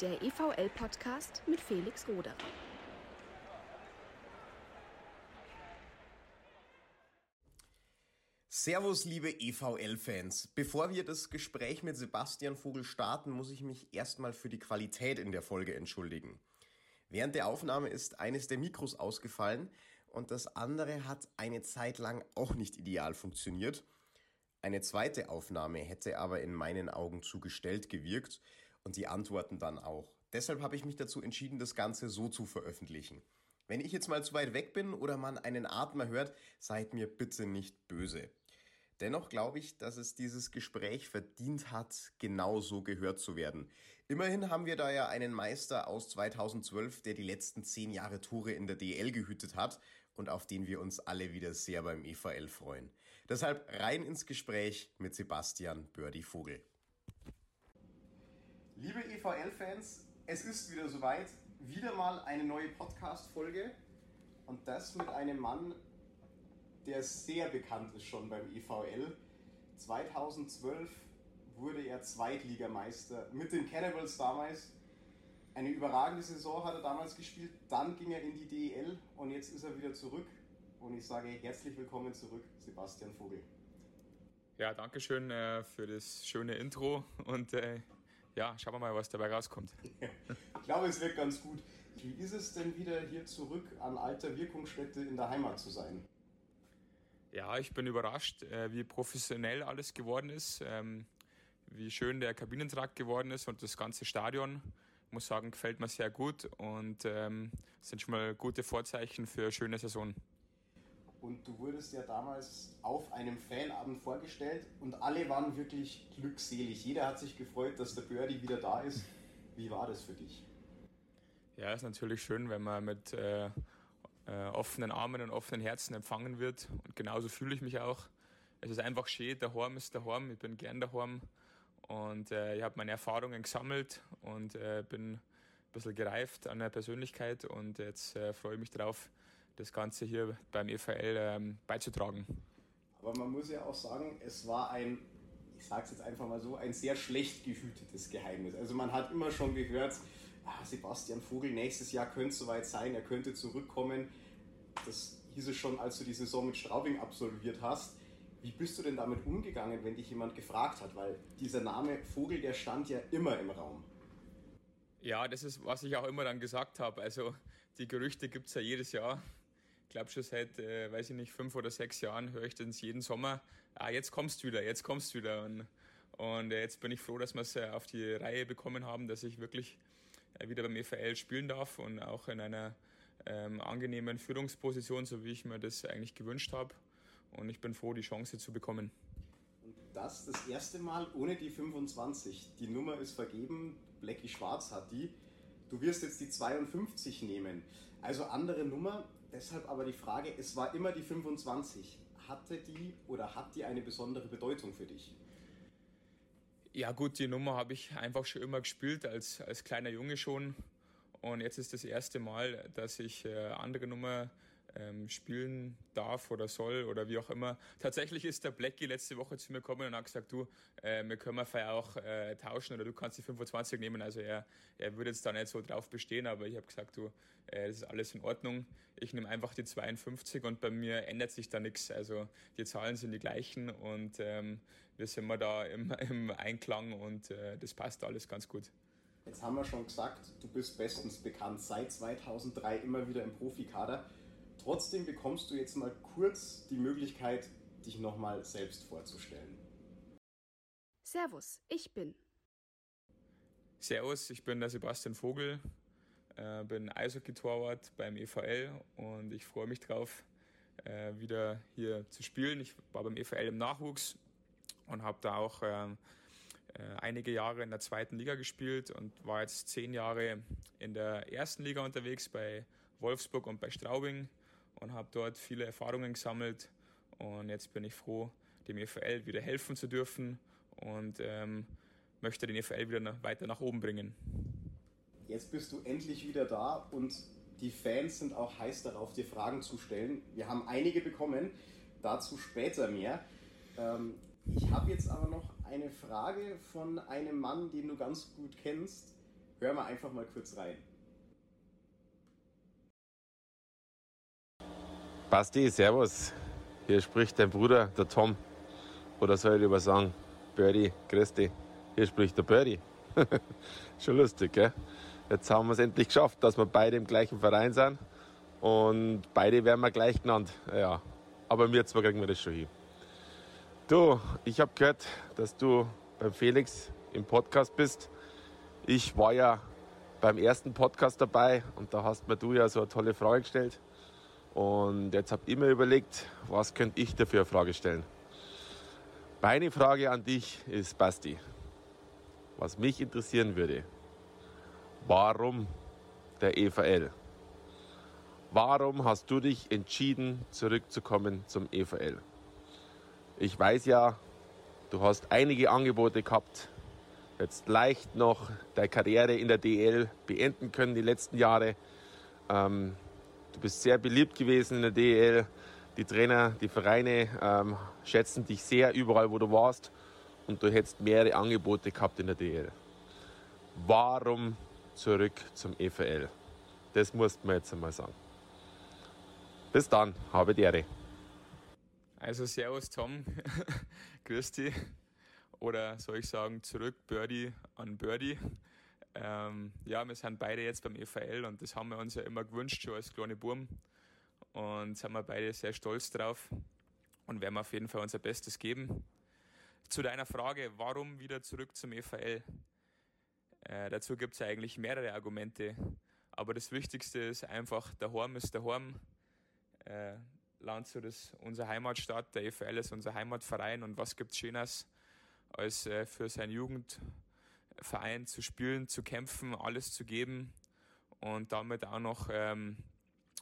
der EVL-Podcast mit Felix Roderer. Servus, liebe EVL-Fans. Bevor wir das Gespräch mit Sebastian Vogel starten, muss ich mich erstmal für die Qualität in der Folge entschuldigen. Während der Aufnahme ist eines der Mikros ausgefallen und das andere hat eine Zeit lang auch nicht ideal funktioniert. Eine zweite Aufnahme hätte aber in meinen Augen zu gestellt gewirkt und die Antworten dann auch. Deshalb habe ich mich dazu entschieden, das Ganze so zu veröffentlichen. Wenn ich jetzt mal zu weit weg bin oder man einen Atmer hört, seid mir bitte nicht böse. Dennoch glaube ich, dass es dieses Gespräch verdient hat, genauso gehört zu werden. Immerhin haben wir da ja einen Meister aus 2012, der die letzten zehn Jahre Tore in der DL gehütet hat und auf den wir uns alle wieder sehr beim EVL freuen. Deshalb rein ins Gespräch mit Sebastian Bördi Vogel. Liebe EVL-Fans, es ist wieder soweit. Wieder mal eine neue Podcast-Folge und das mit einem Mann, der sehr bekannt ist schon beim EVL. 2012 wurde er Zweitligameister mit den Cannibals damals. Eine überragende Saison hat er damals gespielt. Dann ging er in die DEL und jetzt ist er wieder zurück. Und ich sage herzlich willkommen zurück, Sebastian Vogel. Ja, danke schön äh, für das schöne Intro und äh, ja, schauen wir mal, was dabei rauskommt. ich glaube, es wird ganz gut. Wie ist es denn wieder hier zurück an alter Wirkungsstätte in der Heimat zu sein? Ja, ich bin überrascht, äh, wie professionell alles geworden ist, ähm, wie schön der Kabinentrakt geworden ist und das ganze Stadion. Ich muss sagen, gefällt mir sehr gut und ähm, sind schon mal gute Vorzeichen für eine schöne Saison. Und du wurdest ja damals auf einem Fanabend vorgestellt und alle waren wirklich glückselig. Jeder hat sich gefreut, dass der Birdie wieder da ist. Wie war das für dich? Ja, ist natürlich schön, wenn man mit äh, äh, offenen Armen und offenen Herzen empfangen wird. Und genauso fühle ich mich auch. Es ist einfach schön, der Horm ist der Horm, ich bin gern der Horm. Und äh, ich habe meine Erfahrungen gesammelt und äh, bin ein bisschen gereift an der Persönlichkeit und jetzt äh, freue ich mich darauf, das Ganze hier beim EVL ähm, beizutragen. Aber man muss ja auch sagen, es war ein, ich sage es jetzt einfach mal so, ein sehr schlecht gehütetes Geheimnis. Also man hat immer schon gehört, ah, Sebastian Vogel, nächstes Jahr könnte es soweit sein, er könnte zurückkommen. Das hieß es schon, als du die Saison mit Straubing absolviert hast. Wie bist du denn damit umgegangen, wenn dich jemand gefragt hat? Weil dieser Name Vogel, der stand ja immer im Raum. Ja, das ist, was ich auch immer dann gesagt habe. Also die Gerüchte gibt es ja jedes Jahr. Ich glaube schon seit, äh, weiß ich nicht, fünf oder sechs Jahren höre ich das jeden Sommer. Ah, jetzt kommst du wieder, jetzt kommst du wieder. Und, und jetzt bin ich froh, dass wir es äh, auf die Reihe bekommen haben, dass ich wirklich äh, wieder beim EVL spielen darf und auch in einer ähm, angenehmen Führungsposition, so wie ich mir das eigentlich gewünscht habe. Und ich bin froh, die Chance zu bekommen. Und das das erste Mal ohne die 25. Die Nummer ist vergeben, Blackie Schwarz hat die. Du wirst jetzt die 52 nehmen. Also andere Nummer, deshalb aber die Frage, es war immer die 25. Hatte die oder hat die eine besondere Bedeutung für dich? Ja gut, die Nummer habe ich einfach schon immer gespielt, als, als kleiner Junge schon. Und jetzt ist das erste Mal, dass ich äh, andere Nummer ähm, spielen darf oder soll oder wie auch immer. Tatsächlich ist der Blackie letzte Woche zu mir gekommen und hat gesagt, du, äh, wir können wir auch äh, tauschen oder du kannst die 25 nehmen. Also er, er würde jetzt da nicht so drauf bestehen, aber ich habe gesagt, du, äh, das ist alles in Ordnung. Ich nehme einfach die 52 und bei mir ändert sich da nichts. Also die Zahlen sind die gleichen und ähm, wir sind mal da im, im Einklang und äh, das passt alles ganz gut. Jetzt haben wir schon gesagt, du bist bestens bekannt, seit 2003 immer wieder im Profikader. Trotzdem bekommst du jetzt mal kurz die Möglichkeit, dich nochmal selbst vorzustellen. Servus, ich bin. Servus, ich bin der Sebastian Vogel, äh, bin Eishockey-Torwart beim EVL und ich freue mich drauf, äh, wieder hier zu spielen. Ich war beim EVL im Nachwuchs und habe da auch äh, äh, einige Jahre in der zweiten Liga gespielt und war jetzt zehn Jahre in der ersten Liga unterwegs bei Wolfsburg und bei Straubing und habe dort viele Erfahrungen gesammelt. Und jetzt bin ich froh, dem EVL wieder helfen zu dürfen und ähm, möchte den EVL wieder weiter nach oben bringen. Jetzt bist du endlich wieder da und die Fans sind auch heiß darauf, dir Fragen zu stellen. Wir haben einige bekommen, dazu später mehr. Ähm, ich habe jetzt aber noch eine Frage von einem Mann, den du ganz gut kennst. Hören wir einfach mal kurz rein. Basti, Servus. Hier spricht dein Bruder, der Tom. Oder soll ich lieber sagen, Birdie, Christi. Hier spricht der Birdie. Schon lustig, gell? Jetzt haben wir es endlich geschafft, dass wir beide im gleichen Verein sind. Und beide werden wir gleich genannt. Ja, aber wir zwei kriegen wir das schon hin. Du, ich habe gehört, dass du beim Felix im Podcast bist. Ich war ja beim ersten Podcast dabei und da hast mir du ja so eine tolle Frage gestellt. Und jetzt habt ihr mir überlegt, was könnte ich dafür eine Frage stellen. Meine Frage an dich ist, Basti, was mich interessieren würde, warum der EVL? Warum hast du dich entschieden, zurückzukommen zum EVL? Ich weiß ja, du hast einige Angebote gehabt, jetzt leicht noch deine Karriere in der DL beenden können die letzten Jahre. Ähm, du bist sehr beliebt gewesen in der DL. Die Trainer, die Vereine ähm, schätzen dich sehr überall, wo du warst. Und du hättest mehrere Angebote gehabt in der DL. Warum zurück zum EVL? Das musst mir jetzt einmal sagen. Bis dann, habe die Ehre. Also Servus Tom, grüß dich. Oder soll ich sagen, zurück Birdie an Birdie. Ähm, ja, wir sind beide jetzt beim EVL und das haben wir uns ja immer gewünscht, schon als kleine Burm. Und sind wir beide sehr stolz drauf und werden auf jeden Fall unser Bestes geben. Zu deiner Frage, warum wieder zurück zum EVL? Äh, dazu gibt es eigentlich mehrere Argumente. Aber das Wichtigste ist einfach, der Horm ist der Horm. Äh, Landshut ist unsere Heimatstadt, der EVL ist unser Heimatverein und was gibt es Schönes, als äh, für seinen Jugendverein zu spielen, zu kämpfen, alles zu geben und damit auch noch ähm,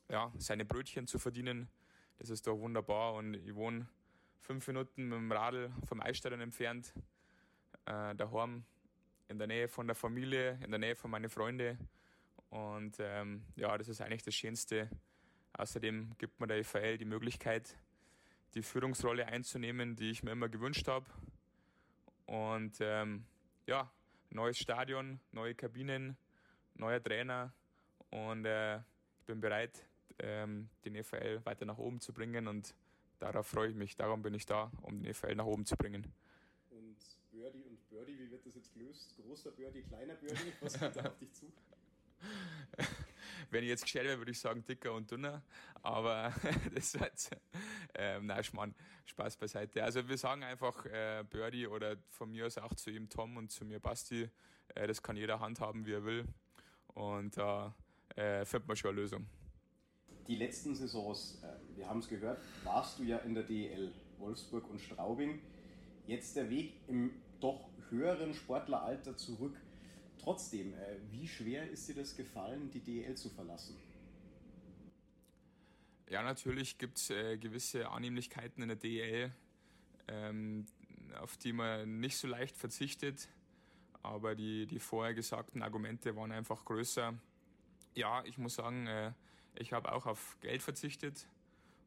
ja, seine Brötchen zu verdienen. Das ist doch wunderbar und ich wohne fünf Minuten mit dem Radl vom Eisstadion entfernt, äh, daheim in der Nähe von der Familie, in der Nähe von meinen Freunden und ähm, ja, das ist eigentlich das Schönste, Außerdem gibt mir der EVL die Möglichkeit, die Führungsrolle einzunehmen, die ich mir immer gewünscht habe. Und ähm, ja, neues Stadion, neue Kabinen, neuer Trainer und äh, ich bin bereit, ähm, den EVL weiter nach oben zu bringen und darauf freue ich mich. Darum bin ich da, um den EVL nach oben zu bringen. Und Birdie und Birdie, wie wird das jetzt gelöst? Großer Birdie, kleiner Birdie, was kommt da auf dich zu? Wenn ich jetzt gestellt wäre, würde ich sagen dicker und dünner. Aber das wird, ähm, nein, Schmarrn, Spaß beiseite. Also wir sagen einfach äh, Birdie oder von mir aus auch zu ihm Tom und zu mir Basti. Äh, das kann jeder handhaben, wie er will. Und da äh, findet man schon eine Lösung. Die letzten Saisons, äh, wir haben es gehört, warst du ja in der DL Wolfsburg und Straubing. Jetzt der Weg im doch höheren Sportleralter zurück Trotzdem, äh, wie schwer ist dir das gefallen, die DEL zu verlassen? Ja, natürlich gibt es äh, gewisse Annehmlichkeiten in der DEL, ähm, auf die man nicht so leicht verzichtet. Aber die, die vorher gesagten Argumente waren einfach größer. Ja, ich muss sagen, äh, ich habe auch auf Geld verzichtet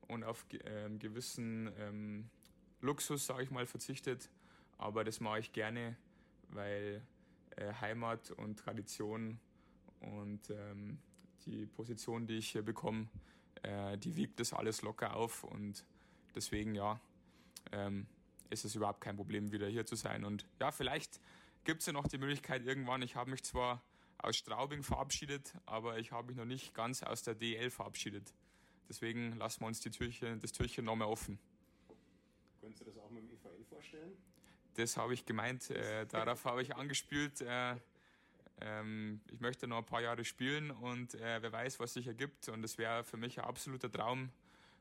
und auf äh, gewissen ähm, Luxus, sage ich mal, verzichtet. Aber das mache ich gerne, weil äh, Heimat und Tradition und ähm, die Position, die ich hier bekomme, äh, die wiegt das alles locker auf und deswegen ja, ähm, ist es überhaupt kein Problem, wieder hier zu sein. Und ja, vielleicht gibt es ja noch die Möglichkeit irgendwann, ich habe mich zwar aus Straubing verabschiedet, aber ich habe mich noch nicht ganz aus der DL verabschiedet. Deswegen lassen wir uns die Türchen, das Türchen noch mehr offen. Könntest du das auch mit dem EVL vorstellen? Das habe ich gemeint. Äh, darauf habe ich angespielt. Äh, ähm, ich möchte noch ein paar Jahre spielen und äh, wer weiß, was sich ergibt. Und es wäre für mich ein absoluter Traum,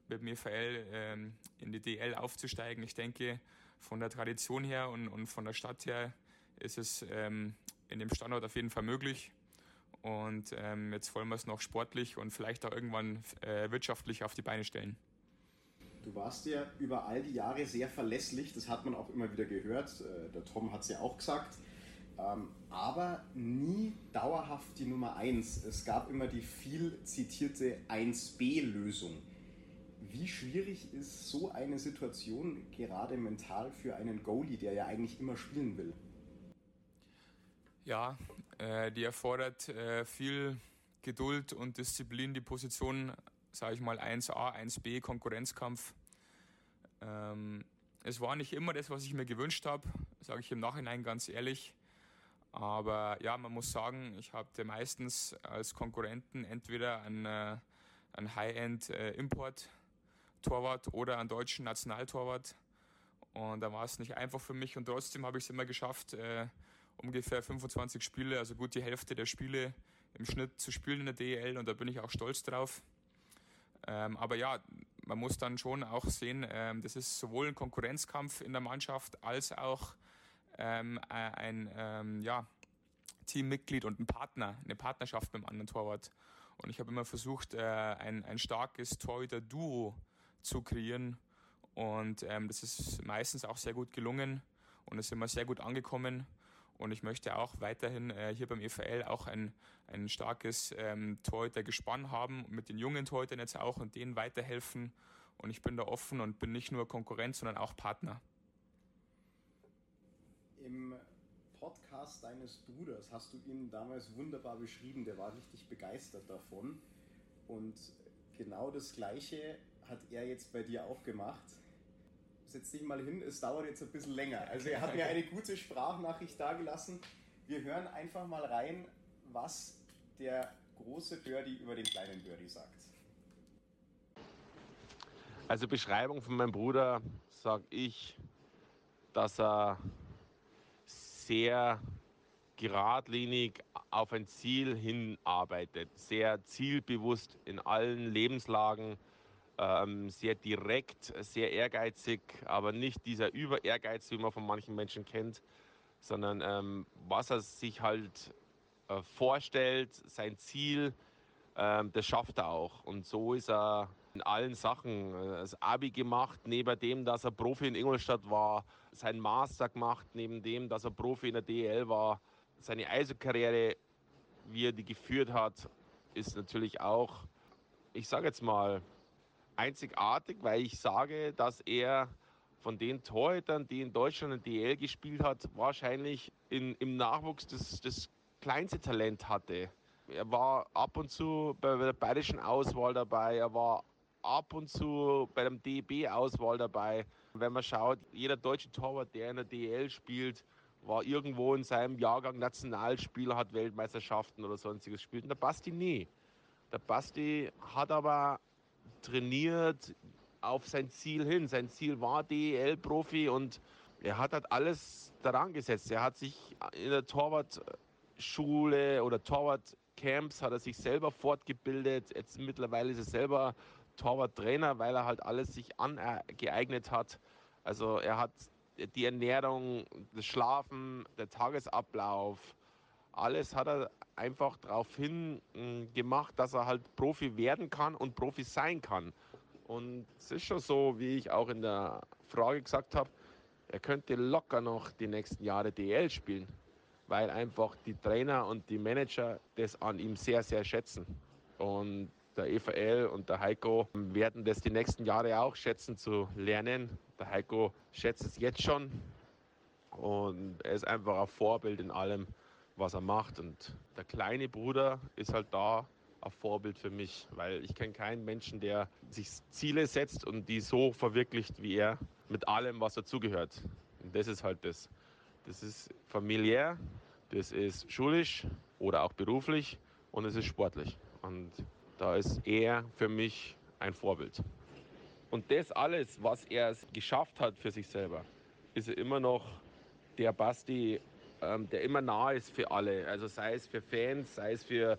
mit dem EVL ähm, in die DL aufzusteigen. Ich denke, von der Tradition her und, und von der Stadt her ist es ähm, in dem Standort auf jeden Fall möglich. Und ähm, jetzt wollen wir es noch sportlich und vielleicht auch irgendwann äh, wirtschaftlich auf die Beine stellen. Du warst ja über all die Jahre sehr verlässlich, das hat man auch immer wieder gehört. Äh, der Tom hat es ja auch gesagt. Ähm, aber nie dauerhaft die Nummer 1. Es gab immer die viel zitierte 1B-Lösung. Wie schwierig ist so eine Situation gerade mental für einen Goalie, der ja eigentlich immer spielen will? Ja, äh, die erfordert äh, viel Geduld und Disziplin, die Position, sage ich mal, 1a, 1b, Konkurrenzkampf. Ähm, es war nicht immer das, was ich mir gewünscht habe, sage ich im Nachhinein ganz ehrlich. Aber ja, man muss sagen, ich hatte meistens als Konkurrenten entweder einen, äh, einen High-End-Import-Torwart äh, oder einen deutschen Nationaltorwart. Und da war es nicht einfach für mich und trotzdem habe ich es immer geschafft, äh, ungefähr 25 Spiele, also gut die Hälfte der Spiele im Schnitt zu spielen in der DEL und da bin ich auch stolz drauf. Ähm, aber ja, man muss dann schon auch sehen, ähm, das ist sowohl ein Konkurrenzkampf in der Mannschaft als auch ähm, ein ähm, ja, Teammitglied und ein Partner, eine Partnerschaft mit einem anderen Torwart. Und ich habe immer versucht, äh, ein, ein starkes Torhüter-Duo zu kreieren. Und ähm, das ist meistens auch sehr gut gelungen und ist immer sehr gut angekommen. Und ich möchte auch weiterhin äh, hier beim EVL auch ein, ein starkes ähm, Torhüter-Gespann haben, mit den jungen Torhütern jetzt auch und denen weiterhelfen. Und ich bin da offen und bin nicht nur Konkurrent, sondern auch Partner. Im Podcast deines Bruders hast du ihn damals wunderbar beschrieben. Der war richtig begeistert davon. Und genau das Gleiche hat er jetzt bei dir auch gemacht setz dich mal hin, es dauert jetzt ein bisschen länger. Also er hat mir eine gute Sprachnachricht dagelassen. Wir hören einfach mal rein, was der große Birdie über den kleinen Birdie sagt. Also Beschreibung von meinem Bruder sage ich, dass er sehr geradlinig auf ein Ziel hinarbeitet, sehr zielbewusst in allen Lebenslagen ähm, sehr direkt, sehr ehrgeizig, aber nicht dieser Über-Ehrgeiz, wie man von manchen Menschen kennt, sondern ähm, was er sich halt äh, vorstellt, sein Ziel, ähm, das schafft er auch. Und so ist er in allen Sachen. Äh, das Abi gemacht, neben dem, dass er Profi in Ingolstadt war, sein Master gemacht, neben dem, dass er Profi in der DEL war, seine Eishockey-Karriere, wie er die geführt hat, ist natürlich auch, ich sage jetzt mal, einzigartig, weil ich sage, dass er von den Torhütern, die in Deutschland in DL gespielt hat, wahrscheinlich in, im Nachwuchs das, das kleinste Talent hatte. Er war ab und zu bei der bayerischen Auswahl dabei, er war ab und zu bei dem DB-Auswahl dabei. Wenn man schaut, jeder deutsche Torwart, der in der DL spielt, war irgendwo in seinem Jahrgang Nationalspieler, hat Weltmeisterschaften oder sonstiges gespielt. Und der Basti nie. Der Basti hat aber trainiert auf sein Ziel hin. Sein Ziel war DEL-Profi und er hat halt alles daran gesetzt. Er hat sich in der Torwartschule oder Torwartcamps hat er sich selber fortgebildet. Jetzt mittlerweile ist er selber Torwarttrainer, weil er halt alles sich angeeignet hat. Also er hat die Ernährung, das Schlafen, der Tagesablauf, alles hat er einfach darauf hin hm, gemacht, dass er halt Profi werden kann und Profi sein kann. Und es ist schon so, wie ich auch in der Frage gesagt habe, er könnte locker noch die nächsten Jahre DL spielen, weil einfach die Trainer und die Manager das an ihm sehr, sehr schätzen. Und der EVL und der Heiko werden das die nächsten Jahre auch schätzen zu lernen. Der Heiko schätzt es jetzt schon und er ist einfach ein Vorbild in allem was er macht. Und der kleine Bruder ist halt da ein Vorbild für mich, weil ich kenne keinen Menschen, der sich Ziele setzt und die so verwirklicht wie er mit allem, was dazugehört. Und das ist halt das. Das ist familiär, das ist schulisch oder auch beruflich und es ist sportlich. Und da ist er für mich ein Vorbild. Und das alles, was er geschafft hat für sich selber, ist er immer noch der Basti ähm, der immer nah ist für alle. Also sei es für Fans, sei es für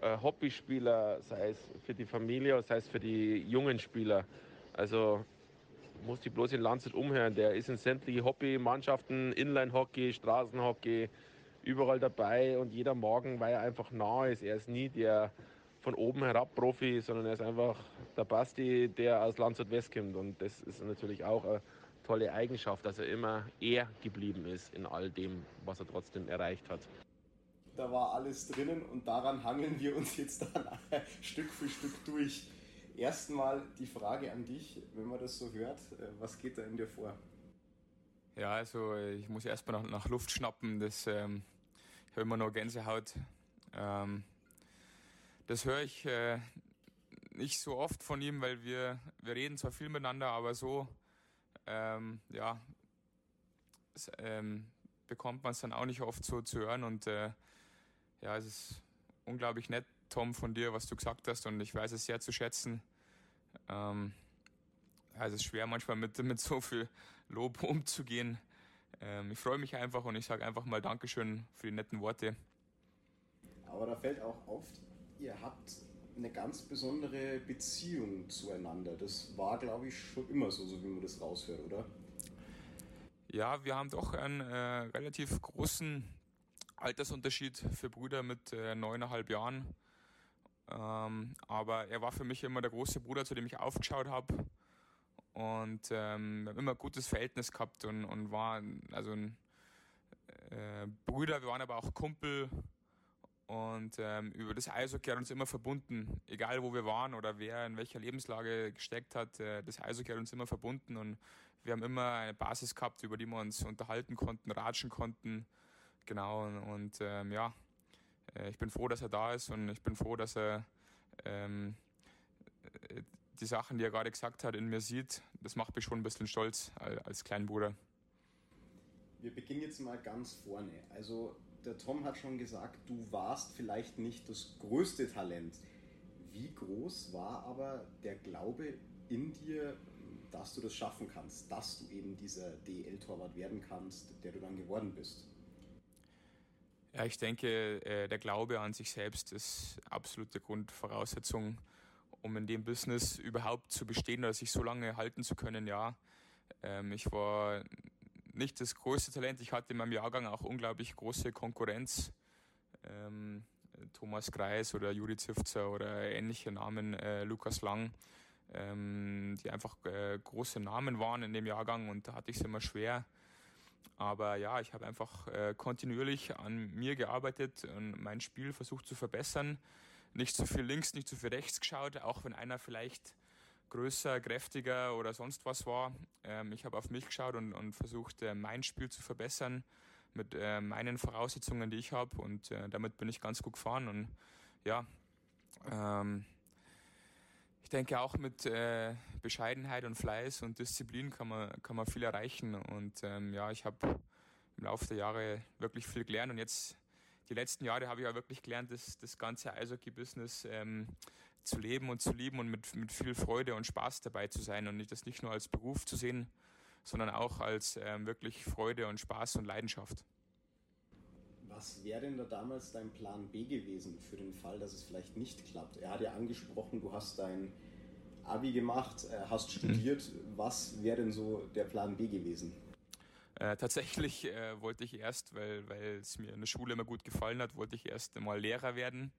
äh, Hobbyspieler, sei es für die Familie, sei es für die jungen Spieler. Also muss die bloß in Landshut umhören. Der ist in sämtliche Hobbymannschaften, Inline-Hockey, Straßenhockey, überall dabei und jeder Morgen, weil er einfach nah ist. Er ist nie der von oben herab Profi, sondern er ist einfach der Basti, der aus Landshut West kommt. Und das ist natürlich auch eine tolle Eigenschaft, dass er immer er geblieben ist in all dem, was er trotzdem erreicht hat. Da war alles drinnen und daran hangeln wir uns jetzt dann Stück für Stück durch. Erstmal die Frage an dich, wenn man das so hört, äh, was geht da in dir vor? Ja, also ich muss erstmal nach, nach Luft schnappen. Das, ähm, ich habe immer noch Gänsehaut. Ähm, das höre ich äh, nicht so oft von ihm, weil wir, wir reden zwar viel miteinander, aber so ähm, ja, es, ähm, bekommt man es dann auch nicht oft so zu hören. Und äh, ja, es ist unglaublich nett, Tom, von dir, was du gesagt hast. Und ich weiß es sehr zu schätzen. Ähm, ja, es ist schwer manchmal mit, mit so viel Lob umzugehen. Ähm, ich freue mich einfach und ich sage einfach mal Dankeschön für die netten Worte. Aber da fällt auch auf, ihr habt eine ganz besondere Beziehung zueinander. Das war, glaube ich, schon immer so, so wie man das raushört, oder? Ja, wir haben doch einen äh, relativ großen Altersunterschied für Brüder mit äh, neuneinhalb Jahren. Ähm, aber er war für mich immer der große Bruder, zu dem ich aufgeschaut habe. Und ähm, wir haben immer ein gutes Verhältnis gehabt und, und waren also ein äh, Brüder, wir waren aber auch Kumpel und ähm, über das Eishockey hat uns immer verbunden, egal wo wir waren oder wer in welcher Lebenslage gesteckt hat. Äh, das Eishockey hat uns immer verbunden und wir haben immer eine Basis gehabt, über die wir uns unterhalten konnten, ratschen konnten. Genau, und, und ähm, ja, äh, ich bin froh, dass er da ist und ich bin froh, dass er ähm, äh, die Sachen, die er gerade gesagt hat, in mir sieht. Das macht mich schon ein bisschen stolz als kleinen Bruder. Wir beginnen jetzt mal ganz vorne. Also der Tom hat schon gesagt, du warst vielleicht nicht das größte Talent. Wie groß war aber der Glaube in dir, dass du das schaffen kannst, dass du eben dieser DL-Torwart werden kannst, der du dann geworden bist? Ja, ich denke, äh, der Glaube an sich selbst ist absolute Grundvoraussetzung, um in dem Business überhaupt zu bestehen oder sich so lange halten zu können. Ja, ähm, ich war nicht das größte Talent. Ich hatte in meinem Jahrgang auch unglaublich große Konkurrenz. Ähm, Thomas Kreis oder Juri Zifzer oder ähnliche Namen, äh, Lukas Lang, ähm, die einfach äh, große Namen waren in dem Jahrgang und da hatte ich es immer schwer. Aber ja, ich habe einfach äh, kontinuierlich an mir gearbeitet und mein Spiel versucht zu verbessern. Nicht zu viel links, nicht zu viel rechts geschaut, auch wenn einer vielleicht größer, kräftiger oder sonst was war. Ähm, ich habe auf mich geschaut und, und versucht, äh, mein Spiel zu verbessern mit äh, meinen Voraussetzungen, die ich habe. Und äh, damit bin ich ganz gut gefahren. Und ja, ähm, ich denke auch mit äh, Bescheidenheit und Fleiß und Disziplin kann man, kann man viel erreichen. Und ähm, ja, ich habe im Laufe der Jahre wirklich viel gelernt. Und jetzt, die letzten Jahre habe ich auch wirklich gelernt, das, das ganze Eishockey-Business ähm, zu leben und zu lieben und mit, mit viel Freude und Spaß dabei zu sein und nicht das nicht nur als Beruf zu sehen, sondern auch als ähm, wirklich Freude und Spaß und Leidenschaft. Was wäre denn da damals dein Plan B gewesen für den Fall, dass es vielleicht nicht klappt? Er hat ja angesprochen, du hast dein Abi gemacht, äh, hast mhm. studiert. Mhm. Was wäre denn so der Plan B gewesen? Äh, tatsächlich äh, wollte ich erst, weil, weil es mir in der Schule immer gut gefallen hat, wollte ich erst mal Lehrer werden.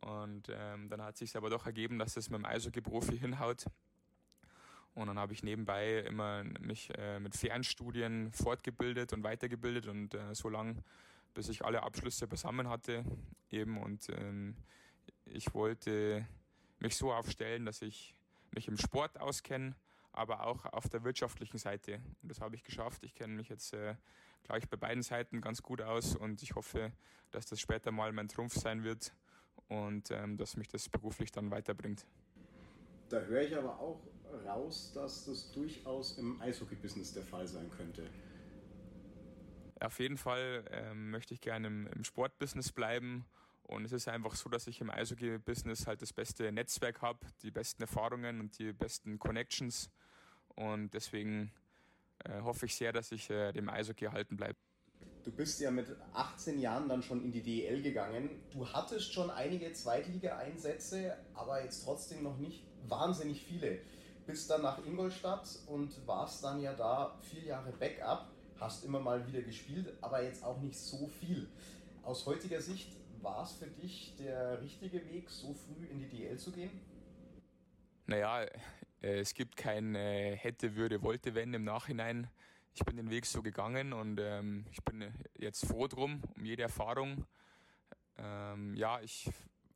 Und ähm, dann hat sich aber doch ergeben, dass es mit dem Eishockey-Profi hinhaut. Und dann habe ich nebenbei immer mich äh, mit Fernstudien fortgebildet und weitergebildet und äh, so lange, bis ich alle Abschlüsse beisammen hatte eben. Und ähm, ich wollte mich so aufstellen, dass ich mich im Sport auskenne, aber auch auf der wirtschaftlichen Seite. Und das habe ich geschafft. Ich kenne mich jetzt äh, gleich bei beiden Seiten ganz gut aus und ich hoffe, dass das später mal mein Trumpf sein wird und ähm, dass mich das beruflich dann weiterbringt. Da höre ich aber auch raus, dass das durchaus im Eishockey-Business der Fall sein könnte. Auf jeden Fall ähm, möchte ich gerne im, im Sportbusiness bleiben. Und es ist einfach so, dass ich im Eishockey-Business halt das beste Netzwerk habe, die besten Erfahrungen und die besten Connections. Und deswegen äh, hoffe ich sehr, dass ich äh, dem Eishockey erhalten bleibe. Du bist ja mit 18 Jahren dann schon in die DEL gegangen. Du hattest schon einige Zweitligaeinsätze, aber jetzt trotzdem noch nicht wahnsinnig viele. Bist dann nach Ingolstadt und warst dann ja da vier Jahre Backup, hast immer mal wieder gespielt, aber jetzt auch nicht so viel. Aus heutiger Sicht war es für dich der richtige Weg, so früh in die DL zu gehen? Naja, äh, es gibt kein äh, hätte, würde, wollte, wenn im Nachhinein ich bin den Weg so gegangen und ähm, ich bin jetzt froh drum, um jede Erfahrung. Ähm, ja, ich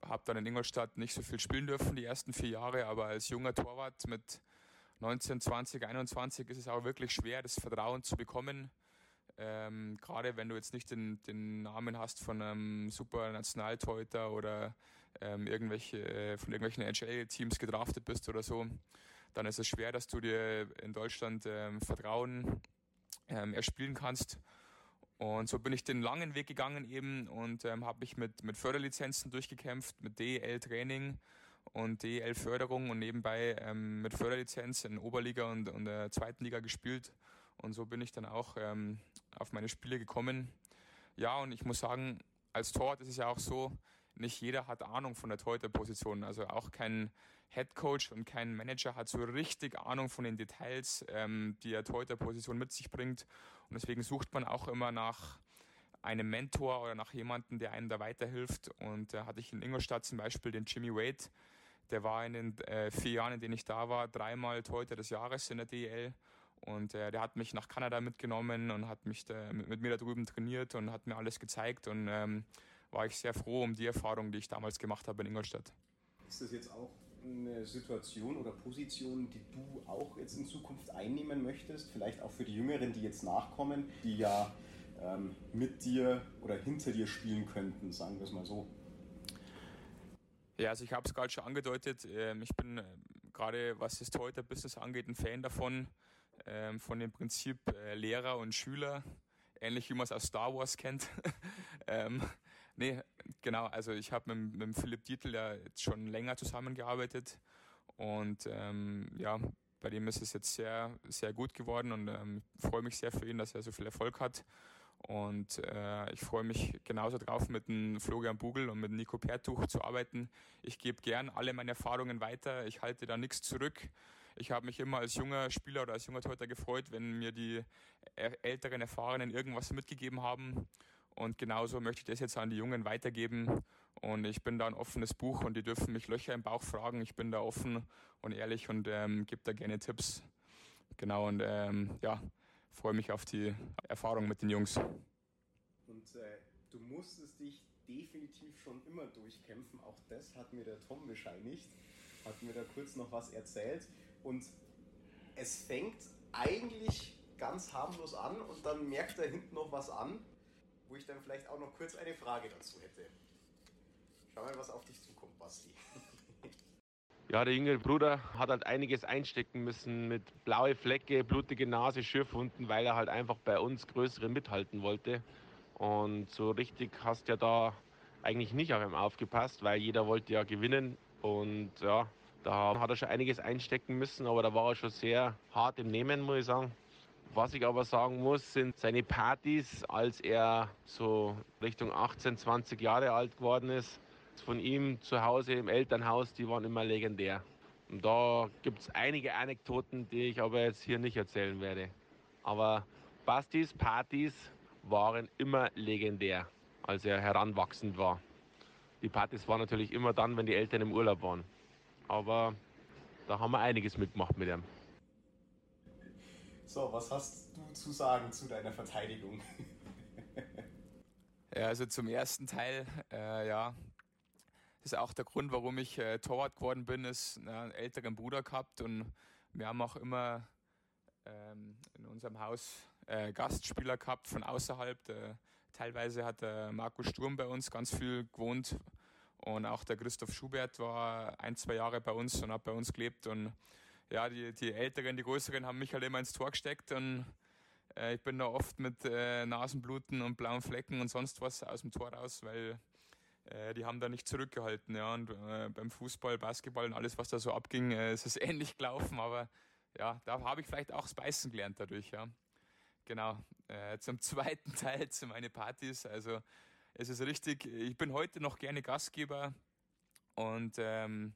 habe dann in Ingolstadt nicht so viel spielen dürfen die ersten vier Jahre, aber als junger Torwart mit 19, 20, 21 ist es auch wirklich schwer, das Vertrauen zu bekommen. Ähm, Gerade wenn du jetzt nicht den, den Namen hast von einem super Nationaltorhüter oder ähm, irgendwelche, äh, von irgendwelchen NHL-Teams gedraftet bist oder so, dann ist es schwer, dass du dir in Deutschland ähm, Vertrauen ähm, erspielen kannst. Und so bin ich den langen Weg gegangen eben und ähm, habe mich mit, mit Förderlizenzen durchgekämpft, mit DEL-Training und DEL-Förderung und nebenbei ähm, mit Förderlizenz in Oberliga und, und der zweiten Liga gespielt. Und so bin ich dann auch ähm, auf meine Spiele gekommen. Ja, und ich muss sagen, als Torwart ist es ja auch so, nicht jeder hat Ahnung von der Torhüterposition. Also auch kein Head Coach und kein Manager hat so richtig Ahnung von den Details, ähm, die der Torhüterposition mit sich bringt. Und deswegen sucht man auch immer nach einem Mentor oder nach jemandem, der einem da weiterhilft. Und da hatte ich in Ingolstadt zum Beispiel den Jimmy Wade. Der war in den äh, vier Jahren, in denen ich da war, dreimal Torhüter des Jahres in der DEL. Und äh, der hat mich nach Kanada mitgenommen und hat mich da, mit, mit, mir da drüben trainiert und hat mir alles gezeigt. Und ähm, war ich sehr froh um die Erfahrung, die ich damals gemacht habe in Ingolstadt. Ist das jetzt auch eine Situation oder Position, die du auch jetzt in Zukunft einnehmen möchtest? Vielleicht auch für die Jüngeren, die jetzt nachkommen, die ja ähm, mit dir oder hinter dir spielen könnten, sagen wir es mal so. Ja, also ich habe es gerade schon angedeutet. Ähm, ich bin äh, gerade, was das Torhüter-Business angeht, ein Fan davon, ähm, von dem Prinzip äh, Lehrer und Schüler, ähnlich wie man es aus Star Wars kennt. ähm, nee, genau, also ich habe mit, mit Philipp Dietl ja jetzt schon länger zusammengearbeitet und ähm, ja, bei dem ist es jetzt sehr, sehr gut geworden und ähm, freue mich sehr für ihn, dass er so viel Erfolg hat. Und äh, ich freue mich genauso drauf, mit dem Florian Bugel und mit Nico Pertuch zu arbeiten. Ich gebe gern alle meine Erfahrungen weiter. Ich halte da nichts zurück ich habe mich immer als junger Spieler oder als junger Torhüter gefreut, wenn mir die älteren Erfahrenen irgendwas mitgegeben haben. Und genauso möchte ich das jetzt an die Jungen weitergeben. Und ich bin da ein offenes Buch und die dürfen mich Löcher im Bauch fragen. Ich bin da offen und ehrlich und ähm, gebe da gerne Tipps. Genau, und ähm, ja, freue mich auf die Erfahrung mit den Jungs. Und äh, du musstest dich definitiv schon immer durchkämpfen. Auch das hat mir der Tom bescheinigt. Hat mir da kurz noch was erzählt. Und es fängt eigentlich ganz harmlos an und dann merkt er hinten noch was an, wo ich dann vielleicht auch noch kurz eine Frage dazu hätte. Schau mal, was auf dich zukommt, Basti. Ja, der jüngere Bruder hat halt einiges einstecken müssen mit blaue Flecke, blutige Nase, Schürfwunden, weil er halt einfach bei uns größere mithalten wollte. Und so richtig hast ja da eigentlich nicht auf ihm aufgepasst, weil jeder wollte ja gewinnen. Und ja, da hat er schon einiges einstecken müssen, aber da war er schon sehr hart im Nehmen, muss ich sagen. Was ich aber sagen muss, sind seine Partys, als er so Richtung 18, 20 Jahre alt geworden ist. Von ihm zu Hause im Elternhaus, die waren immer legendär. Und da gibt es einige Anekdoten, die ich aber jetzt hier nicht erzählen werde. Aber Bastis Partys waren immer legendär, als er heranwachsend war. Die Partys waren natürlich immer dann, wenn die Eltern im Urlaub waren. Aber da haben wir einiges mitgemacht mit ihm. So, was hast du zu sagen zu deiner Verteidigung? ja, also zum ersten Teil, äh, ja, das ist auch der Grund, warum ich äh, Torwart geworden bin, ist na, einen älteren Bruder gehabt und wir haben auch immer ähm, in unserem Haus äh, Gastspieler gehabt von außerhalb. Der, teilweise hat der Markus Sturm bei uns ganz viel gewohnt, und auch der Christoph Schubert war ein, zwei Jahre bei uns und hat bei uns gelebt. Und ja, die, die Älteren, die Größeren haben mich halt immer ins Tor gesteckt. Und äh, ich bin da oft mit äh, Nasenbluten und blauen Flecken und sonst was aus dem Tor raus, weil äh, die haben da nicht zurückgehalten. Ja. Und äh, beim Fußball, Basketball und alles, was da so abging, äh, ist es ähnlich gelaufen. Aber ja, da habe ich vielleicht auch das Beißen gelernt dadurch. Ja. Genau. Äh, zum zweiten Teil, zu meinen Partys. Also es ist richtig, ich bin heute noch gerne Gastgeber und ähm,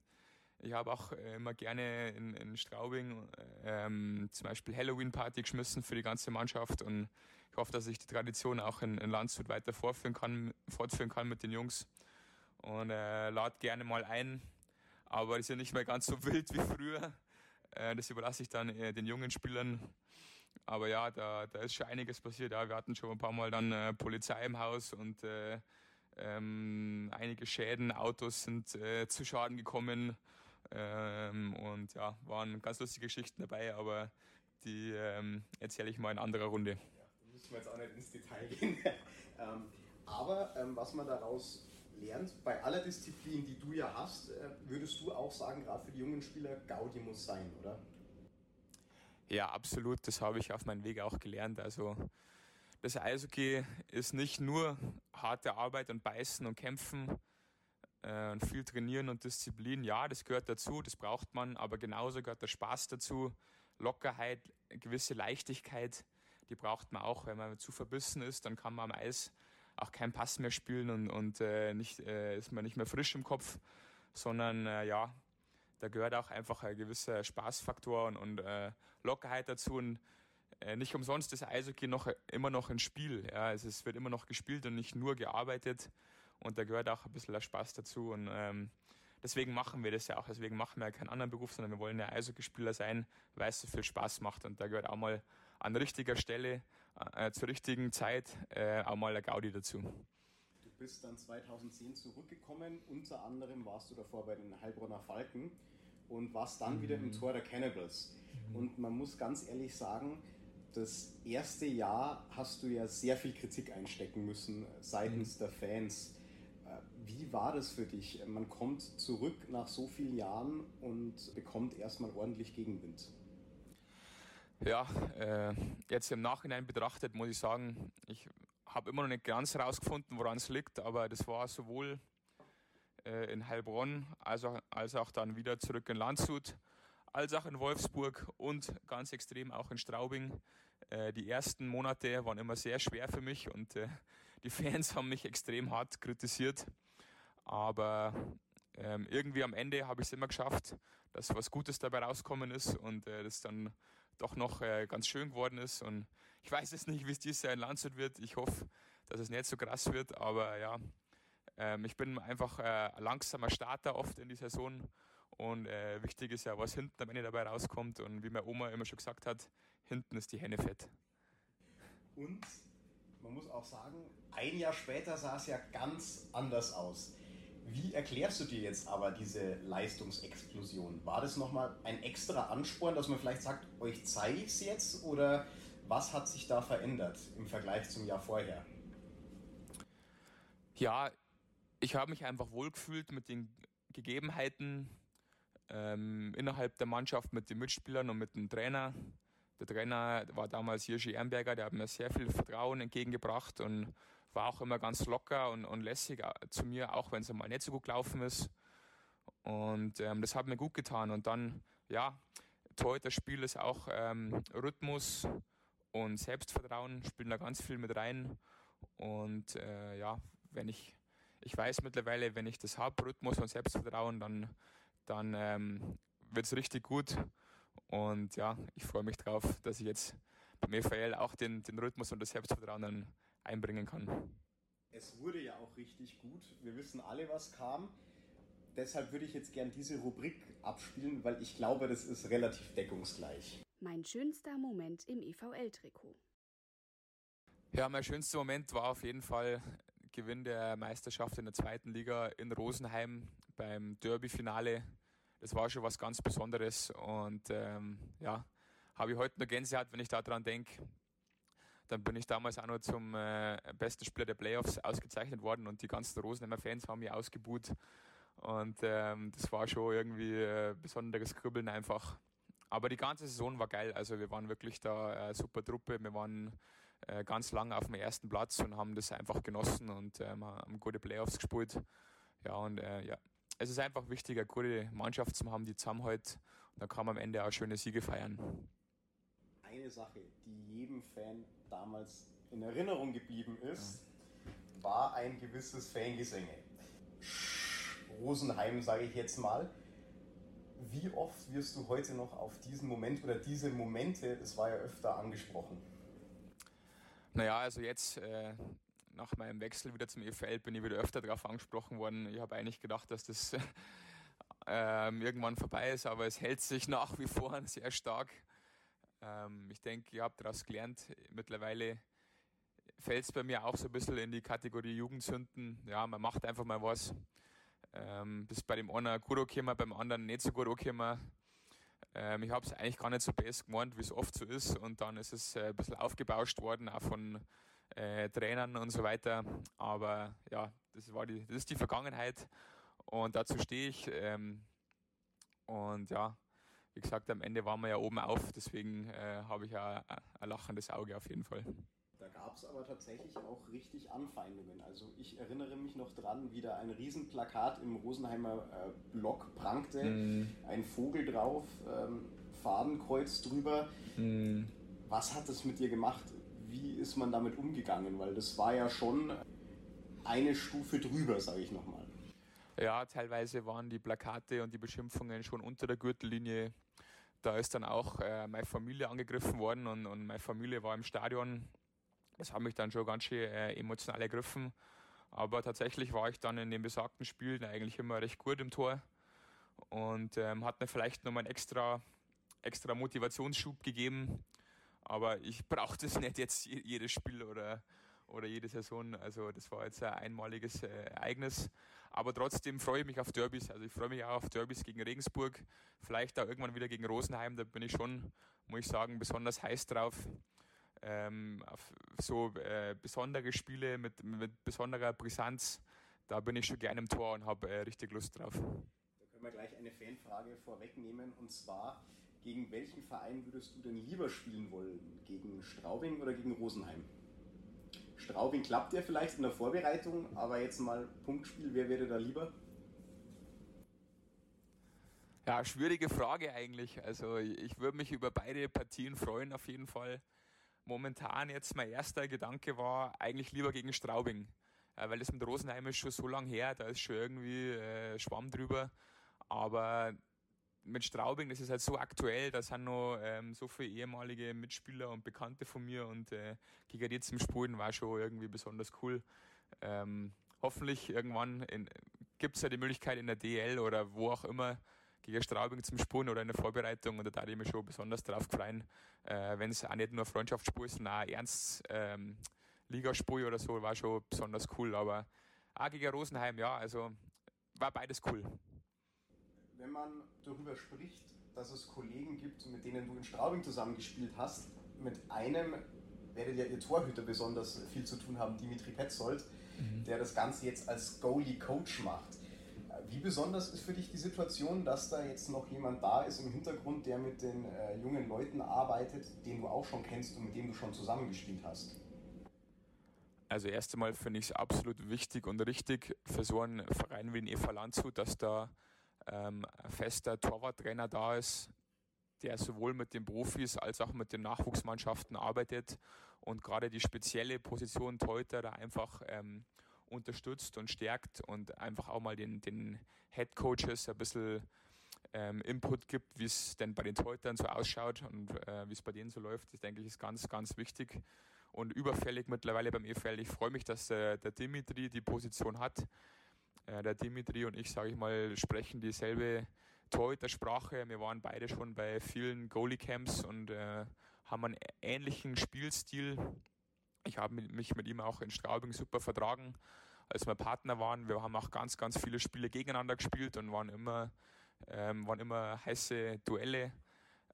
ich habe auch immer gerne in, in Straubing ähm, zum Beispiel Halloween-Party geschmissen für die ganze Mannschaft und ich hoffe, dass ich die Tradition auch in, in Landshut weiter fortführen kann, fortführen kann mit den Jungs und äh, lade gerne mal ein, aber ist ja nicht mehr ganz so wild wie früher. Äh, das überlasse ich dann äh, den jungen Spielern aber ja, da, da ist schon einiges passiert. Ja, wir hatten schon ein paar Mal dann äh, Polizei im Haus und äh, ähm, einige Schäden, Autos sind äh, zu Schaden gekommen. Ähm, und ja, waren ganz lustige Geschichten dabei, aber die ähm, erzähle ich mal in anderer Runde. Ja, müssen wir jetzt auch nicht ins Detail gehen. ähm, aber ähm, was man daraus lernt, bei aller Disziplin, die du ja hast, äh, würdest du auch sagen, gerade für die jungen Spieler, Gaudi muss sein, oder? Ja, absolut. Das habe ich auf meinem Weg auch gelernt. Also das Eishockey ist nicht nur harte Arbeit und Beißen und Kämpfen äh, und viel Trainieren und Disziplin. Ja, das gehört dazu, das braucht man, aber genauso gehört der Spaß dazu, Lockerheit, gewisse Leichtigkeit, die braucht man auch. Wenn man zu verbissen ist, dann kann man am Eis auch keinen Pass mehr spielen und, und äh, nicht, äh, ist man nicht mehr frisch im Kopf, sondern äh, ja, da gehört auch einfach ein gewisser Spaßfaktor und, und äh, Lockerheit dazu. Und äh, nicht umsonst ist Eishockey noch, immer noch ein Spiel. Ja. Also es wird immer noch gespielt und nicht nur gearbeitet. Und da gehört auch ein bisschen der Spaß dazu. Und ähm, deswegen machen wir das ja auch. Deswegen machen wir ja keinen anderen Beruf, sondern wir wollen ja Eishockeyspieler sein, weil es so viel Spaß macht. Und da gehört auch mal an richtiger Stelle, äh, zur richtigen Zeit, äh, auch mal der Gaudi dazu. Du bist dann 2010 zurückgekommen. Unter anderem warst du davor bei den Heilbronner Falken und warst dann mhm. wieder im. Tor der Cannibals. Und man muss ganz ehrlich sagen, das erste Jahr hast du ja sehr viel Kritik einstecken müssen seitens mhm. der Fans. Wie war das für dich? Man kommt zurück nach so vielen Jahren und bekommt erstmal ordentlich Gegenwind. Ja, äh, jetzt im Nachhinein betrachtet muss ich sagen, ich habe immer noch nicht ganz herausgefunden, woran es liegt, aber das war sowohl äh, in Heilbronn als auch, als auch dann wieder zurück in Landshut, als auch in Wolfsburg und ganz extrem auch in Straubing. Äh, die ersten Monate waren immer sehr schwer für mich und äh, die Fans haben mich extrem hart kritisiert. Aber ähm, irgendwie am Ende habe ich es immer geschafft, dass was Gutes dabei rauskommen ist und äh, das dann doch noch äh, ganz schön geworden ist. Und ich weiß jetzt nicht, wie es dieses Jahr in Landshut wird. Ich hoffe, dass es nicht so krass wird, aber ja, ähm, ich bin einfach äh, ein langsamer Starter oft in die Saison und äh, wichtig ist ja, was hinten am Ende dabei rauskommt. Und wie meine Oma immer schon gesagt hat, hinten ist die Henne fett. Und man muss auch sagen, ein Jahr später sah es ja ganz anders aus. Wie erklärst du dir jetzt aber diese Leistungsexplosion? War das nochmal ein extra Ansporn, dass man vielleicht sagt, euch zeige ich es jetzt? Oder was hat sich da verändert im Vergleich zum Jahr vorher? Ja, ich habe mich einfach wohlgefühlt mit den Gegebenheiten ähm, innerhalb der Mannschaft, mit den Mitspielern und mit dem Trainer. Der Trainer war damals Jirschi Ehrenberger, der hat mir sehr viel Vertrauen entgegengebracht und war auch immer ganz locker und, und lässig äh, zu mir, auch wenn es einmal nicht so gut gelaufen ist. Und ähm, das hat mir gut getan. Und dann, ja, Torhüter-Spiel ist auch ähm, Rhythmus und Selbstvertrauen spielen da ganz viel mit rein. Und äh, ja, wenn ich, ich weiß mittlerweile, wenn ich das habe, Rhythmus und Selbstvertrauen, dann, dann ähm, wird es richtig gut. Und ja, ich freue mich drauf, dass ich jetzt beim EVL auch den, den Rhythmus und das Selbstvertrauen dann einbringen kann. Es wurde ja auch richtig gut. Wir wissen alle, was kam. Deshalb würde ich jetzt gern diese Rubrik abspielen, weil ich glaube, das ist relativ deckungsgleich. Mein schönster Moment im EVL-Trikot. Ja, mein schönster Moment war auf jeden Fall Gewinn der Meisterschaft in der zweiten Liga in Rosenheim beim Derby-Finale. Das war schon was ganz Besonderes und ähm, ja, habe ich heute noch Gänsehaut, wenn ich daran denke. Dann bin ich damals auch noch zum äh, besten Spieler der Playoffs ausgezeichnet worden und die ganzen Rosenheimer Fans haben mich ausgebuht. Und ähm, das war schon irgendwie äh, besonderes Kribbeln einfach. Aber die ganze Saison war geil. Also wir waren wirklich da äh, super Truppe. Wir waren äh, ganz lange auf dem ersten Platz und haben das einfach genossen und ähm, haben gute Playoffs gespielt. Ja, und äh, ja, es ist einfach wichtig, eine gute Mannschaft zu haben, die zusammenhält. Und dann kann man am Ende auch schöne Siege feiern. Eine Sache, die jedem Fan damals in Erinnerung geblieben ist, war ein gewisses Fangesänge. Rosenheim, sage ich jetzt mal. Wie oft wirst du heute noch auf diesen Moment oder diese Momente, das war ja öfter angesprochen? Naja, also jetzt äh, nach meinem Wechsel wieder zum EFL bin ich wieder öfter darauf angesprochen worden. Ich habe eigentlich gedacht, dass das äh, irgendwann vorbei ist, aber es hält sich nach wie vor sehr stark. Ähm, ich denke, ihr habt daraus gelernt. Mittlerweile fällt es bei mir auch so ein bisschen in die Kategorie Jugendsünden. Ja, man macht einfach mal was. Ähm, bis bei dem einen gut angekommen, beim anderen nicht so gut angekommen. Ähm, ich habe es eigentlich gar nicht so best gemeint, wie es oft so ist. Und dann ist es äh, ein bisschen aufgebauscht worden, auch von äh, Trainern und so weiter. Aber ja, das, war die, das ist die Vergangenheit und dazu stehe ich. Ähm, und ja, wie gesagt, am Ende waren wir ja oben auf, deswegen äh, habe ich ja ein lachendes Auge auf jeden Fall. Da gab es aber tatsächlich auch richtig Anfeindungen. Also ich erinnere mich noch dran, wie da ein Riesenplakat im Rosenheimer äh, Block prangte, mm. ein Vogel drauf, ähm, Fadenkreuz drüber. Mm. Was hat das mit dir gemacht? Wie ist man damit umgegangen? Weil das war ja schon eine Stufe drüber, sage ich nochmal. Ja, teilweise waren die Plakate und die Beschimpfungen schon unter der Gürtellinie. Da ist dann auch äh, meine Familie angegriffen worden und, und meine Familie war im Stadion das hat mich dann schon ganz schön äh, emotional ergriffen. Aber tatsächlich war ich dann in den besagten Spielen eigentlich immer recht gut im Tor und ähm, hat mir vielleicht nochmal einen extra, extra Motivationsschub gegeben. Aber ich brauche das nicht jetzt jedes Spiel oder, oder jede Saison. Also das war jetzt ein einmaliges äh, Ereignis. Aber trotzdem freue ich mich auf Derbys. Also ich freue mich auch auf Derbys gegen Regensburg. Vielleicht auch irgendwann wieder gegen Rosenheim. Da bin ich schon, muss ich sagen, besonders heiß drauf ähm, auf so äh, besondere Spiele mit, mit besonderer Brisanz, da bin ich schon gerne im Tor und habe äh, richtig Lust drauf. Da können wir gleich eine Fanfrage vorwegnehmen und zwar, gegen welchen Verein würdest du denn lieber spielen wollen? Gegen Straubing oder gegen Rosenheim? Straubing klappt ja vielleicht in der Vorbereitung, aber jetzt mal Punktspiel, wer wäre da lieber? Ja, schwierige Frage eigentlich. Also ich würde mich über beide Partien freuen auf jeden Fall momentan jetzt mein erster Gedanke war, eigentlich lieber gegen Straubing. Äh, weil das mit Rosenheim ist schon so lange her, da ist schon irgendwie äh, Schwamm drüber. Aber mit Straubing, das ist halt so aktuell, da sind noch ähm, so viele ehemalige Mitspieler und Bekannte von mir und äh, gegen die zum Spielen war schon irgendwie besonders cool. Ähm, hoffentlich irgendwann gibt es ja die Möglichkeit in der DL oder wo auch immer gegen Straubing zum Spuren oder in der Vorbereitung und da habe ich mich schon besonders drauf gefreut, äh, wenn es auch nicht nur Freundschaftsspur ist, sondern auch ernst ähm, Ligaspur oder so, war schon besonders cool. Aber auch gegen Rosenheim, ja, also war beides cool. Wenn man darüber spricht, dass es Kollegen gibt, mit denen du in Straubing zusammengespielt hast, mit einem werdet ja ihr Torhüter besonders viel zu tun haben, Dimitri Petzold, mhm. der das Ganze jetzt als Goalie-Coach macht. Wie besonders ist für dich die Situation, dass da jetzt noch jemand da ist im Hintergrund, der mit den äh, jungen Leuten arbeitet, den du auch schon kennst und mit dem du schon zusammengespielt hast? Also erst einmal finde ich es absolut wichtig und richtig für so einen Verein wie den EV Landshut, dass da ähm, fester Torwarttrainer da ist, der sowohl mit den Profis als auch mit den Nachwuchsmannschaften arbeitet und gerade die spezielle Position Teuter da einfach ähm, unterstützt und stärkt und einfach auch mal den, den Head Coaches ein bisschen ähm, Input gibt, wie es denn bei den Teutern so ausschaut und äh, wie es bei denen so läuft, das denke ich ist ganz, ganz wichtig und überfällig mittlerweile beim EFL. Ich freue mich, dass äh, der Dimitri die Position hat. Äh, der Dimitri und ich, sage ich mal, sprechen dieselbe Torhüter-Sprache. Wir waren beide schon bei vielen Goalie-Camps und äh, haben einen ähnlichen Spielstil ich habe mich mit ihm auch in Straubing super vertragen, als wir Partner waren. Wir haben auch ganz, ganz viele Spiele gegeneinander gespielt und waren immer, ähm, waren immer heiße Duelle.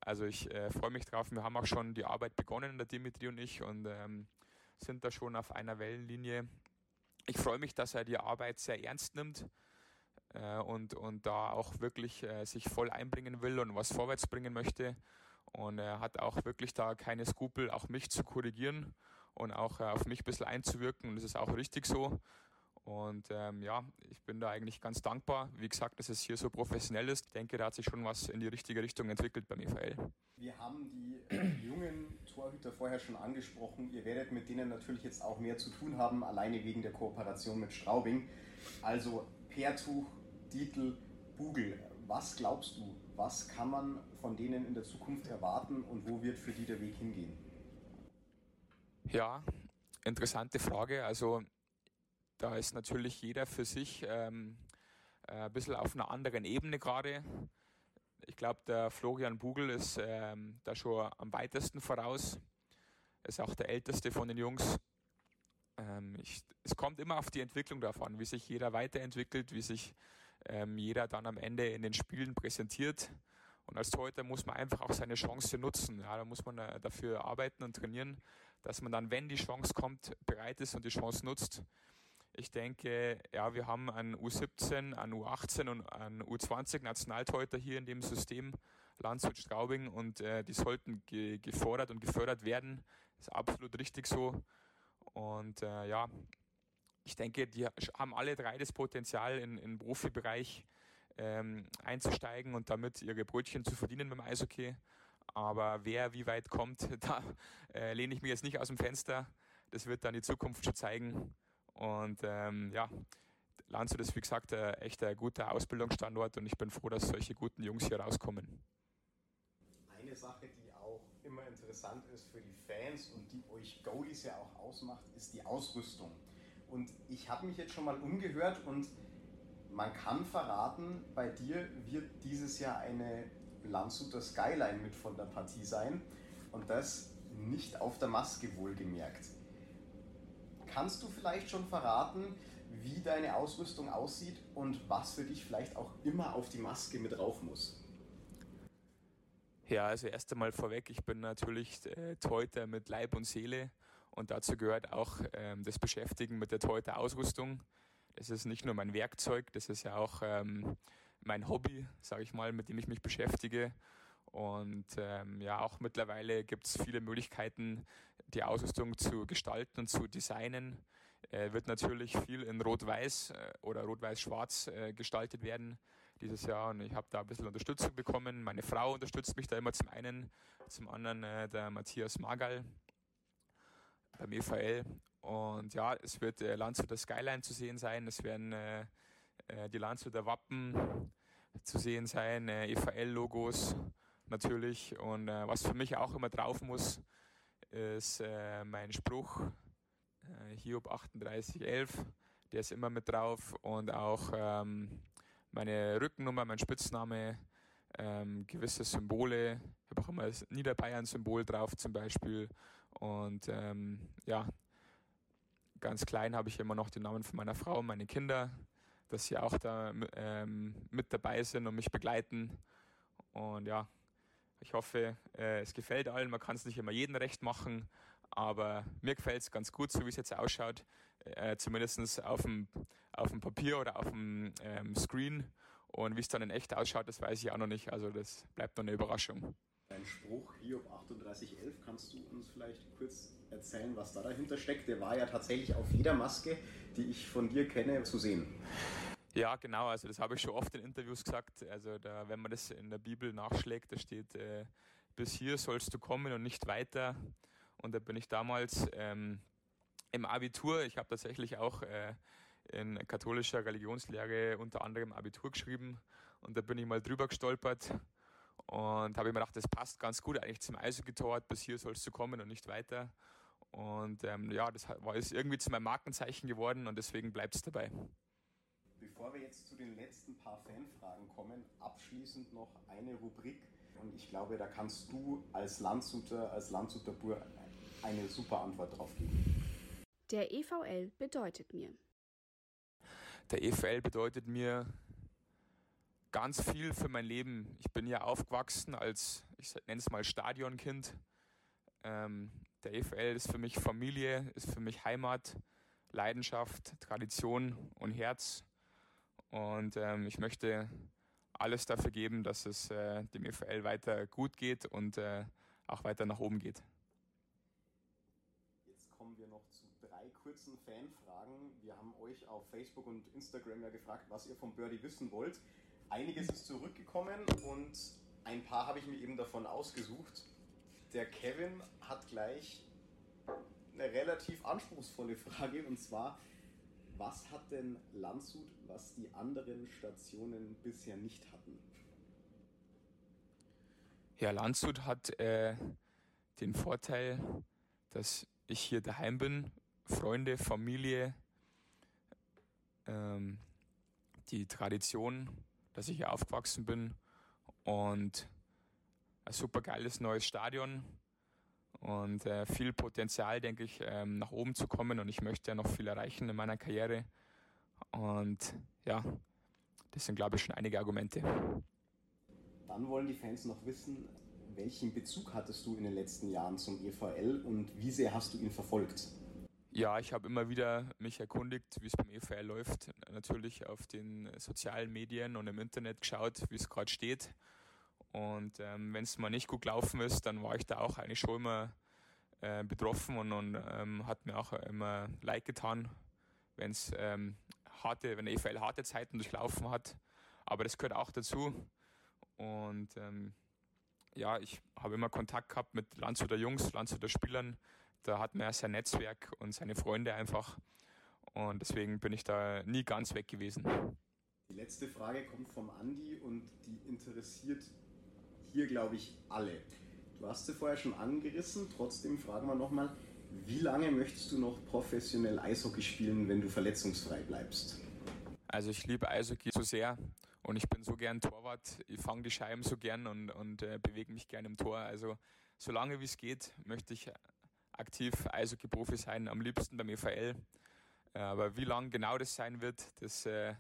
Also ich äh, freue mich drauf. Wir haben auch schon die Arbeit begonnen, der Dimitri und ich, und ähm, sind da schon auf einer Wellenlinie. Ich freue mich, dass er die Arbeit sehr ernst nimmt äh, und, und da auch wirklich äh, sich voll einbringen will und was vorwärts bringen möchte. Und er hat auch wirklich da keine Skrupel, auch mich zu korrigieren und auch äh, auf mich ein bisschen einzuwirken. Und das ist auch richtig so. Und ähm, ja, ich bin da eigentlich ganz dankbar. Wie gesagt, dass es hier so professionell ist. Ich denke, da hat sich schon was in die richtige Richtung entwickelt beim EVL. Wir haben die äh, jungen Torhüter vorher schon angesprochen. Ihr werdet mit denen natürlich jetzt auch mehr zu tun haben, alleine wegen der Kooperation mit Straubing. Also Pertuch, Dietl, Bugel. Was glaubst du, was kann man von denen in der Zukunft erwarten und wo wird für die der Weg hingehen? Ja, interessante Frage. Also da ist natürlich jeder für sich ähm, äh, ein bisschen auf einer anderen Ebene gerade. Ich glaube, der Florian Bugel ist ähm, da schon am weitesten voraus. Ist auch der älteste von den Jungs. Ähm, ich, es kommt immer auf die Entwicklung davon, wie sich jeder weiterentwickelt, wie sich ähm, jeder dann am Ende in den Spielen präsentiert. Und als Torhüter muss man einfach auch seine Chance nutzen. Ja, da muss man äh, dafür arbeiten und trainieren, dass man dann, wenn die Chance kommt, bereit ist und die Chance nutzt. Ich denke, ja, wir haben einen U17, einen U18 und einen U20 Nationaltorhüter hier in dem System Landshut Straubing und äh, die sollten ge gefordert und gefördert werden. Das ist absolut richtig so. Und äh, ja, ich denke, die haben alle drei das Potenzial, in, in den Profibereich ähm, einzusteigen und damit ihre Brötchen zu verdienen beim Eishockey. Aber wer wie weit kommt, da äh, lehne ich mich jetzt nicht aus dem Fenster. Das wird dann die Zukunft schon zeigen. Und ähm, ja, Landshut ist wie gesagt ein echt ein guter Ausbildungsstandort und ich bin froh, dass solche guten Jungs hier rauskommen. Eine Sache, die auch immer interessant ist für die Fans und die euch Goalies ja auch ausmacht, ist die Ausrüstung. Und ich habe mich jetzt schon mal umgehört und man kann verraten, bei dir wird dieses Jahr eine Landshuter Skyline mit von der Partie sein und das nicht auf der Maske wohlgemerkt. Kannst du vielleicht schon verraten, wie deine Ausrüstung aussieht und was für dich vielleicht auch immer auf die Maske mit drauf muss? Ja, also erst einmal vorweg, ich bin natürlich äh, Torhüter mit Leib und Seele und dazu gehört auch ähm, das Beschäftigen mit der Torhüter-Ausrüstung. Das ist nicht nur mein Werkzeug, das ist ja auch ähm, mein Hobby, sage ich mal, mit dem ich mich beschäftige. Und ähm, ja, auch mittlerweile gibt es viele Möglichkeiten, die Ausrüstung zu gestalten und zu designen. Äh, wird natürlich viel in Rot-Weiß äh, oder Rot-Weiß-Schwarz äh, gestaltet werden dieses Jahr und ich habe da ein bisschen Unterstützung bekommen. Meine Frau unterstützt mich da immer zum einen, zum anderen äh, der Matthias Magal beim EVL und ja, es wird äh, Landshuter Skyline zu sehen sein, es werden äh, äh die Landshuter Wappen zu sehen sein, äh, EVL-Logos natürlich und äh, was für mich auch immer drauf muss, ist äh, mein Spruch Hiob 3811, der ist immer mit drauf und auch ähm, meine Rückennummer, mein Spitzname, ähm, gewisse Symbole. Ich habe auch immer das Niederbayern-Symbol drauf zum Beispiel. Und ähm, ja, ganz klein habe ich immer noch den Namen von meiner Frau und meine Kinder, dass sie auch da ähm, mit dabei sind und mich begleiten. Und ja, ich hoffe, äh, es gefällt allen. Man kann es nicht immer jedem recht machen, aber mir gefällt es ganz gut, so wie es jetzt ausschaut äh, zumindest auf dem, auf dem Papier oder auf dem ähm, Screen. Und wie es dann in echt ausschaut, das weiß ich auch noch nicht. Also das bleibt noch eine Überraschung. Dein Spruch Hiob 3811, kannst du uns vielleicht kurz erzählen, was da dahinter steckt? Der war ja tatsächlich auf jeder Maske, die ich von dir kenne, zu sehen. Ja, genau. Also das habe ich schon oft in Interviews gesagt. Also da, wenn man das in der Bibel nachschlägt, da steht, äh, bis hier sollst du kommen und nicht weiter. Und da bin ich damals ähm, im Abitur, ich habe tatsächlich auch äh, in katholischer Religionslehre unter anderem Abitur geschrieben und da bin ich mal drüber gestolpert und habe mir gedacht, das passt ganz gut eigentlich zum Eishockey-Tor, bis hier sollst du kommen und nicht weiter. Und ähm, ja, das war ist irgendwie zu meinem Markenzeichen geworden und deswegen bleibt es dabei. Bevor wir jetzt zu den letzten paar Fanfragen kommen, abschließend noch eine Rubrik. Und ich glaube, da kannst du als Landshuter, als Landshuter Bur eine super Antwort drauf geben. Der EVL bedeutet mir. Der EVL bedeutet mir ganz viel für mein Leben. Ich bin ja aufgewachsen als, ich nenne es mal Stadionkind. Ähm, der EVL ist für mich Familie, ist für mich Heimat, Leidenschaft, Tradition und Herz. Und ähm, ich möchte alles dafür geben, dass es äh, dem EVL weiter gut geht und äh, auch weiter nach oben geht. kurzen Fanfragen. Wir haben euch auf Facebook und Instagram ja gefragt, was ihr vom Birdie wissen wollt. Einiges ist zurückgekommen und ein paar habe ich mir eben davon ausgesucht. Der Kevin hat gleich eine relativ anspruchsvolle Frage und zwar, was hat denn Landshut, was die anderen Stationen bisher nicht hatten? Ja, Landshut hat äh, den Vorteil, dass ich hier daheim bin Freunde, Familie, ähm, die Tradition, dass ich hier aufgewachsen bin und ein super geiles neues Stadion und äh, viel Potenzial, denke ich, ähm, nach oben zu kommen und ich möchte ja noch viel erreichen in meiner Karriere und ja, das sind glaube ich schon einige Argumente. Dann wollen die Fans noch wissen, welchen Bezug hattest du in den letzten Jahren zum EVL und wie sehr hast du ihn verfolgt? Ja, ich habe immer wieder mich erkundigt, wie es beim EVL läuft. Natürlich auf den sozialen Medien und im Internet geschaut, wie es gerade steht. Und ähm, wenn es mal nicht gut gelaufen ist, dann war ich da auch eigentlich schon immer äh, betroffen und, und ähm, hat mir auch immer leid getan, wenn es ähm, harte, wenn der EVL harte Zeiten durchlaufen hat. Aber das gehört auch dazu. Und ähm, ja, ich habe immer Kontakt gehabt mit Landshuter Jungs, Landshuter Spielern. Da hat man ja sein Netzwerk und seine Freunde einfach. Und deswegen bin ich da nie ganz weg gewesen. Die letzte Frage kommt vom Andi und die interessiert hier, glaube ich, alle. Du hast sie vorher schon angerissen, trotzdem fragen wir nochmal, wie lange möchtest du noch professionell Eishockey spielen, wenn du verletzungsfrei bleibst? Also ich liebe Eishockey so sehr und ich bin so gern Torwart. Ich fange die Scheiben so gern und, und äh, bewege mich gern im Tor. Also solange wie es geht, möchte ich aktiv Eishockey-Profi sein, am liebsten beim EVL. Äh, aber wie lang genau das sein wird, das äh,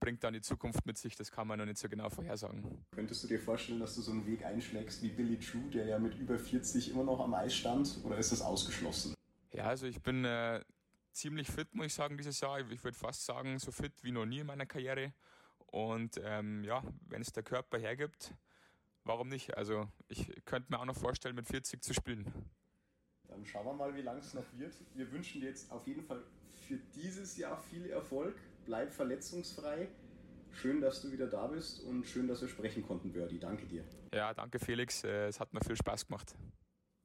bringt dann die Zukunft mit sich, das kann man noch nicht so genau vorhersagen. Könntest du dir vorstellen, dass du so einen Weg einschlägst wie Billy True, der ja mit über 40 immer noch am Eis stand, oder ist das ausgeschlossen? Ja, also ich bin äh, ziemlich fit, muss ich sagen, dieses Jahr. Ich würde fast sagen, so fit wie noch nie in meiner Karriere. Und ähm, ja, wenn es der Körper hergibt, warum nicht? Also ich könnte mir auch noch vorstellen, mit 40 zu spielen. Dann schauen wir mal, wie lang es noch wird. Wir wünschen dir jetzt auf jeden Fall für dieses Jahr viel Erfolg. Bleib verletzungsfrei. Schön, dass du wieder da bist und schön, dass wir sprechen konnten, Birdie. Danke dir. Ja, danke Felix. Äh, es hat mir viel Spaß gemacht.